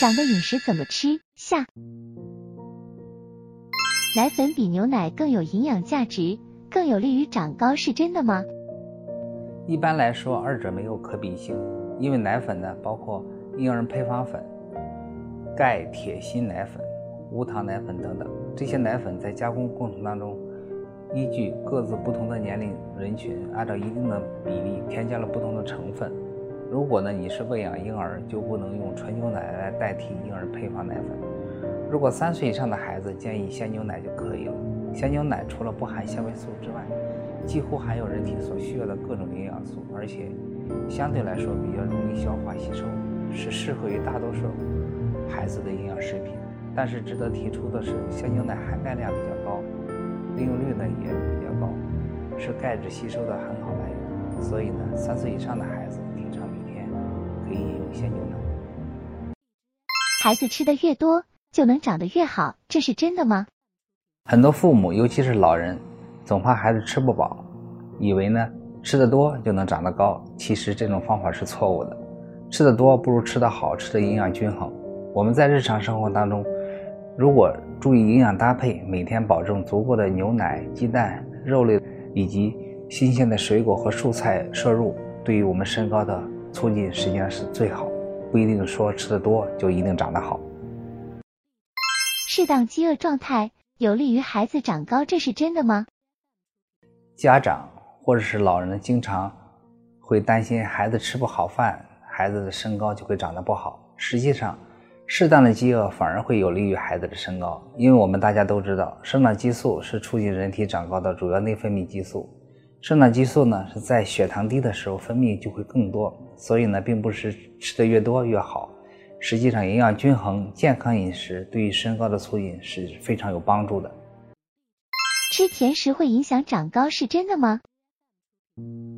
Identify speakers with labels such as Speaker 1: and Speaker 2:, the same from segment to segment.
Speaker 1: 长的饮食怎么吃？下。奶粉比牛奶更有营养价值，更有利于长高，是真的吗？
Speaker 2: 一般来说，二者没有可比性，因为奶粉呢，包括婴儿配方粉、钙、铁、锌奶粉、无糖奶粉等等，这些奶粉在加工过程当中，依据各自不同的年龄人群，按照一定的比例添加了不同的成分。如果呢你是喂养婴儿，就不能用纯牛奶来代替婴儿配方奶粉。如果三岁以上的孩子，建议鲜牛奶就可以了。鲜牛奶除了不含纤维素之外，几乎含有人体所需要的各种营养素，而且相对来说比较容易消化吸收，是适合于大多数孩子的营养食品。但是值得提出的是，鲜牛奶含钙量比较高，利用率呢也比较高，是钙质吸收的很好来源。所以呢，三岁以上的孩子
Speaker 1: 孩子吃的越多，就能长得越好，这是真的吗？
Speaker 2: 很多父母，尤其是老人。总怕孩子吃不饱，以为呢吃得多就能长得高。其实这种方法是错误的，吃得多不如吃得好，吃的营养均衡。我们在日常生活当中，如果注意营养搭配，每天保证足够的牛奶、鸡蛋、肉类以及新鲜的水果和蔬菜摄入，对于我们身高的促进实际上是最好。不一定说吃的多就一定长得好。
Speaker 1: 适当饥饿状态有利于孩子长高，这是真的吗？
Speaker 2: 家长或者是老人经常会担心孩子吃不好饭，孩子的身高就会长得不好。实际上，适当的饥饿反而会有利于孩子的身高，因为我们大家都知道，生长激素是促进人体长高的主要内分泌激素。生长激素呢是在血糖低的时候分泌就会更多，所以呢，并不是吃的越多越好。实际上，营养均衡、健康饮食对于身高的促进是非常有帮助的。
Speaker 1: 吃甜食会影响长高，是真的吗？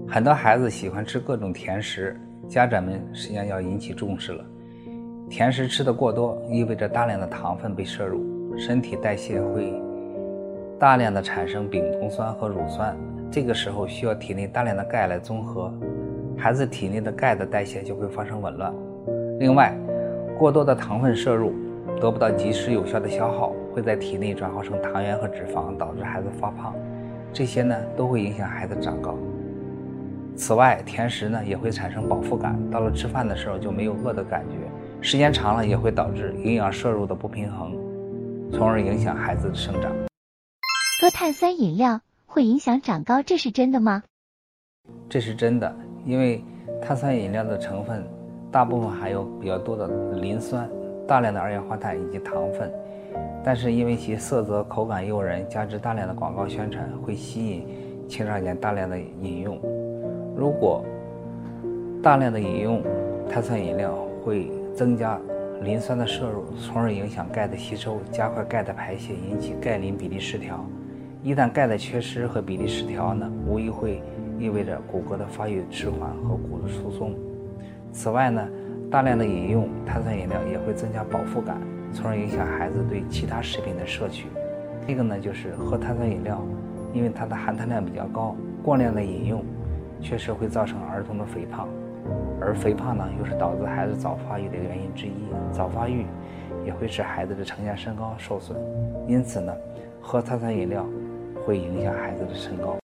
Speaker 2: 很多孩子喜欢吃各种甜食，家长们实际上要引起重视了。甜食吃的过多，意味着大量的糖分被摄入，身体代谢会大量的产生丙酮酸和乳酸，这个时候需要体内大量的钙来综合，孩子体内的钙的代谢就会发生紊乱。另外，过多的糖分摄入。得不到及时有效的消耗，会在体内转化成糖原和脂肪，导致孩子发胖。这些呢都会影响孩子长高。此外，甜食呢也会产生饱腹感，到了吃饭的时候就没有饿的感觉，时间长了也会导致营养摄入的不平衡，从而影响孩子的生长。
Speaker 1: 喝碳酸饮料会影响长高，这是真的吗？
Speaker 2: 这是真的，因为碳酸饮料的成分大部分含有比较多的磷酸。大量的二氧化碳以及糖分，但是因为其色泽、口感诱人，加之大量的广告宣传，会吸引青少年大量的饮用。如果大量的饮用碳酸饮料，会增加磷酸的摄入，从而影响钙的吸收，加快钙的排泄，引起钙磷比例失调。一旦钙的缺失和比例失调呢，无疑会意味着骨骼的发育迟缓和骨质疏松。此外呢，大量的饮用碳酸饮料也会增加饱腹感，从而影响孩子对其他食品的摄取。这个呢，就是喝碳酸饮料，因为它的含碳量比较高，过量的饮用确实会造成儿童的肥胖，而肥胖呢，又是导致孩子早发育的原因之一。早发育也会使孩子的成年身高受损，因此呢，喝碳酸饮料会影响孩子的身高。